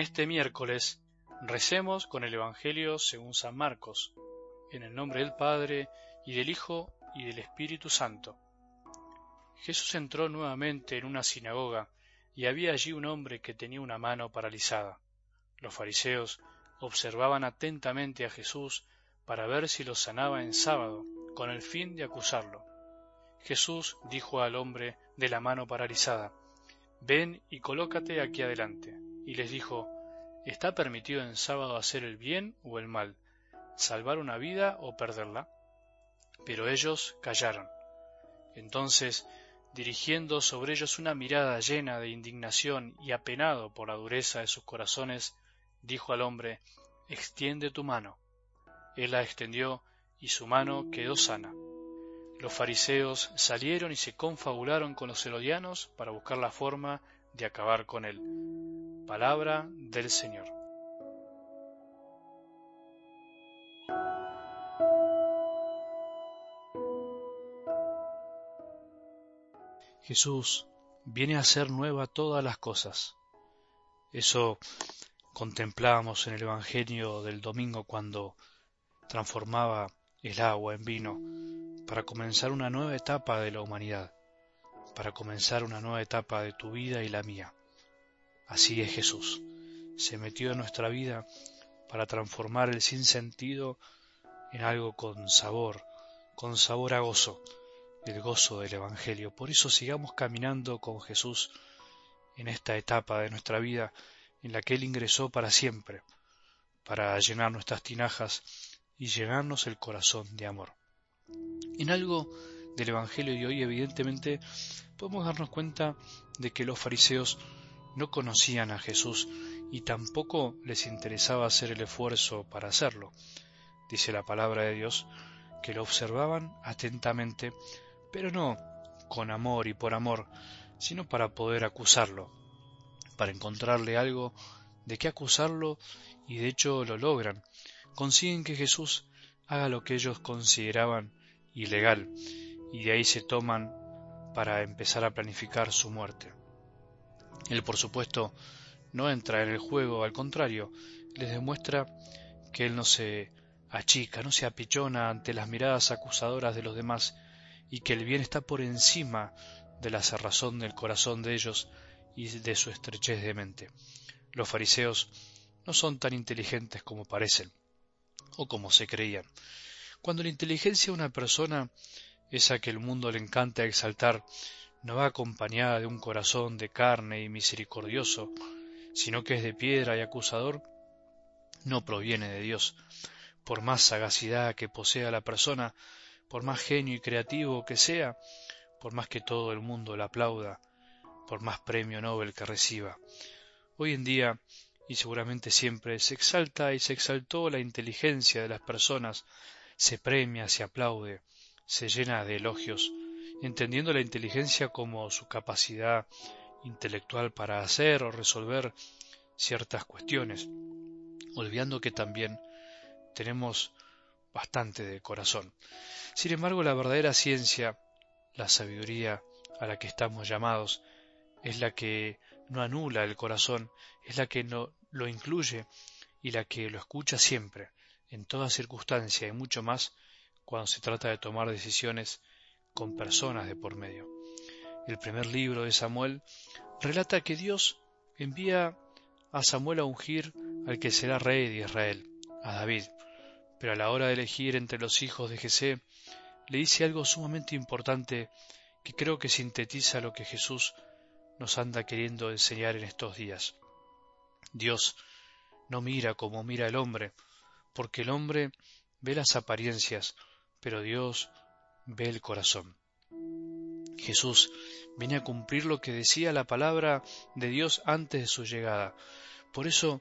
este miércoles recemos con el Evangelio según San Marcos, en el nombre del Padre, y del Hijo, y del Espíritu Santo. Jesús entró nuevamente en una sinagoga, y había allí un hombre que tenía una mano paralizada. Los fariseos observaban atentamente a Jesús para ver si lo sanaba en sábado, con el fin de acusarlo. Jesús dijo al hombre de la mano paralizada, Ven y colócate aquí adelante. Y les dijo, ¿Está permitido en sábado hacer el bien o el mal, salvar una vida o perderla? Pero ellos callaron. Entonces, dirigiendo sobre ellos una mirada llena de indignación y apenado por la dureza de sus corazones, dijo al hombre, Extiende tu mano. Él la extendió y su mano quedó sana. Los fariseos salieron y se confabularon con los herodianos para buscar la forma de acabar con él. Palabra del Señor. Jesús viene a hacer nueva todas las cosas. Eso contemplábamos en el Evangelio del domingo cuando transformaba el agua en vino para comenzar una nueva etapa de la humanidad, para comenzar una nueva etapa de tu vida y la mía. Así es Jesús. Se metió en nuestra vida para transformar el sinsentido en algo con sabor, con sabor a gozo, el gozo del Evangelio. Por eso sigamos caminando con Jesús en esta etapa de nuestra vida en la que Él ingresó para siempre, para llenar nuestras tinajas y llenarnos el corazón de amor. En algo del Evangelio de hoy, evidentemente, podemos darnos cuenta de que los fariseos no conocían a Jesús y tampoco les interesaba hacer el esfuerzo para hacerlo. Dice la palabra de Dios que lo observaban atentamente, pero no con amor y por amor, sino para poder acusarlo, para encontrarle algo de qué acusarlo y de hecho lo logran. Consiguen que Jesús haga lo que ellos consideraban ilegal y de ahí se toman para empezar a planificar su muerte. Él, por supuesto, no entra en el juego, al contrario, les demuestra que él no se achica, no se apichona ante las miradas acusadoras de los demás y que el bien está por encima de la cerrazón del corazón de ellos y de su estrechez de mente. Los fariseos no son tan inteligentes como parecen o como se creían. Cuando la inteligencia de una persona, esa que el mundo le encanta exaltar, no va acompañada de un corazón de carne y misericordioso, sino que es de piedra y acusador, no proviene de Dios. Por más sagacidad que posea la persona, por más genio y creativo que sea, por más que todo el mundo la aplauda, por más premio Nobel que reciba. Hoy en día, y seguramente siempre, se exalta y se exaltó la inteligencia de las personas, se premia, se aplaude, se llena de elogios, entendiendo la inteligencia como su capacidad intelectual para hacer o resolver ciertas cuestiones, olvidando que también tenemos bastante de corazón. Sin embargo, la verdadera ciencia, la sabiduría a la que estamos llamados, es la que no anula el corazón, es la que no lo incluye y la que lo escucha siempre, en toda circunstancia y mucho más cuando se trata de tomar decisiones con personas de por medio. El primer libro de Samuel relata que Dios envía a Samuel a ungir al que será rey de Israel, a David, pero a la hora de elegir entre los hijos de Jesé, le dice algo sumamente importante que creo que sintetiza lo que Jesús nos anda queriendo enseñar en estos días. Dios no mira como mira el hombre, porque el hombre ve las apariencias, pero Dios ve el corazón. Jesús viene a cumplir lo que decía la palabra de Dios antes de su llegada. Por eso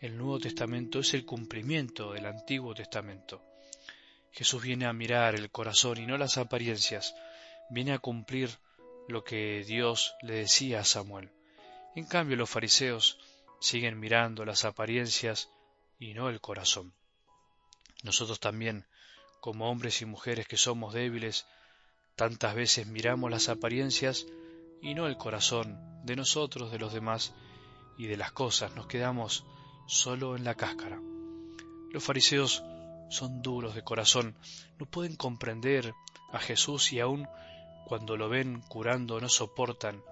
el Nuevo Testamento es el cumplimiento del Antiguo Testamento. Jesús viene a mirar el corazón y no las apariencias, viene a cumplir lo que Dios le decía a Samuel. En cambio los fariseos siguen mirando las apariencias y no el corazón. Nosotros también como hombres y mujeres que somos débiles, tantas veces miramos las apariencias y no el corazón de nosotros, de los demás, y de las cosas, nos quedamos solo en la cáscara. Los fariseos son duros de corazón, no pueden comprender a Jesús y aun cuando lo ven curando no soportan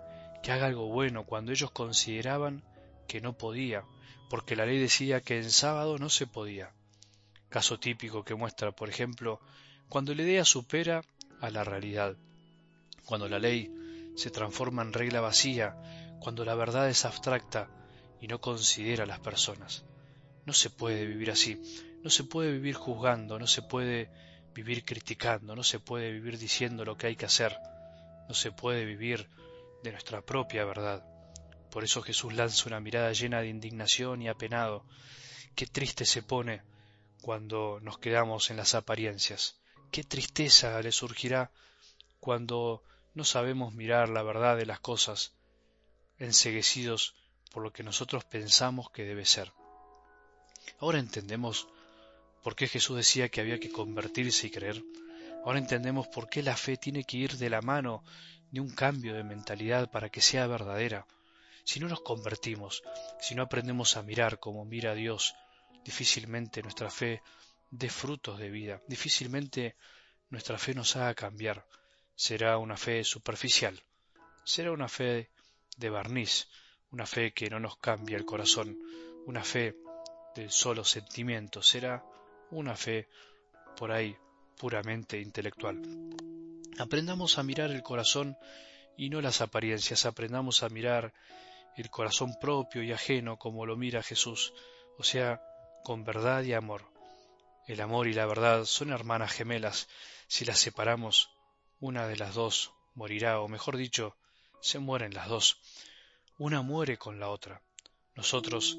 que haga algo bueno cuando ellos consideraban que no podía, porque la ley decía que en sábado no se podía. Caso típico que muestra, por ejemplo, cuando la idea supera a la realidad, cuando la ley se transforma en regla vacía, cuando la verdad es abstracta y no considera a las personas. No se puede vivir así, no se puede vivir juzgando, no se puede vivir criticando, no se puede vivir diciendo lo que hay que hacer, no se puede vivir de nuestra propia verdad. Por eso Jesús lanza una mirada llena de indignación y apenado. Qué triste se pone cuando nos quedamos en las apariencias. Qué tristeza le surgirá cuando no sabemos mirar la verdad de las cosas, enseguecidos por lo que nosotros pensamos que debe ser. Ahora entendemos por qué Jesús decía que había que convertirse y creer. Ahora entendemos por qué la fe tiene que ir de la mano de un cambio de mentalidad para que sea verdadera. Si no nos convertimos, si no aprendemos a mirar como mira Dios, difícilmente nuestra fe dé frutos de vida, difícilmente nuestra fe nos haga cambiar. Será una fe superficial, será una fe de barniz, una fe que no nos cambia el corazón, una fe del solo sentimiento, será una fe por ahí puramente intelectual. Aprendamos a mirar el corazón y no las apariencias, aprendamos a mirar el corazón propio y ajeno como lo mira Jesús, o sea, con verdad y amor. El amor y la verdad son hermanas gemelas, si las separamos, una de las dos morirá, o mejor dicho, se mueren las dos. Una muere con la otra. Nosotros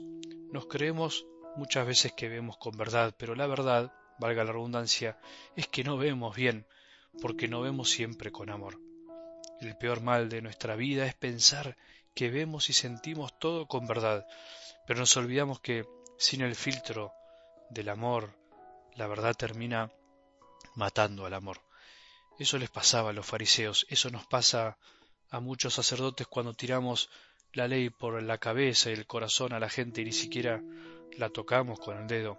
nos creemos muchas veces que vemos con verdad, pero la verdad, valga la redundancia, es que no vemos bien, porque no vemos siempre con amor. El peor mal de nuestra vida es pensar que vemos y sentimos todo con verdad, pero nos olvidamos que sin el filtro del amor, la verdad termina matando al amor. Eso les pasaba a los fariseos, eso nos pasa a muchos sacerdotes cuando tiramos la ley por la cabeza y el corazón a la gente y ni siquiera la tocamos con el dedo.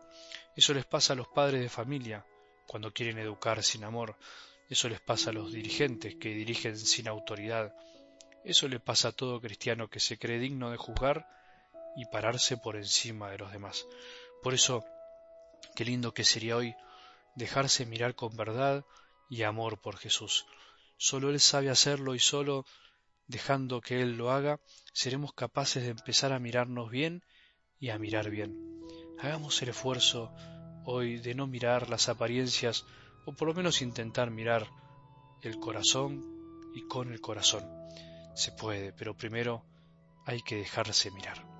Eso les pasa a los padres de familia cuando quieren educar sin amor. Eso les pasa a los dirigentes que dirigen sin autoridad. Eso le pasa a todo cristiano que se cree digno de juzgar y pararse por encima de los demás. Por eso, qué lindo que sería hoy dejarse mirar con verdad y amor por Jesús. Solo Él sabe hacerlo y solo dejando que Él lo haga, seremos capaces de empezar a mirarnos bien y a mirar bien. Hagamos el esfuerzo hoy de no mirar las apariencias o por lo menos intentar mirar el corazón y con el corazón. Se puede, pero primero hay que dejarse mirar.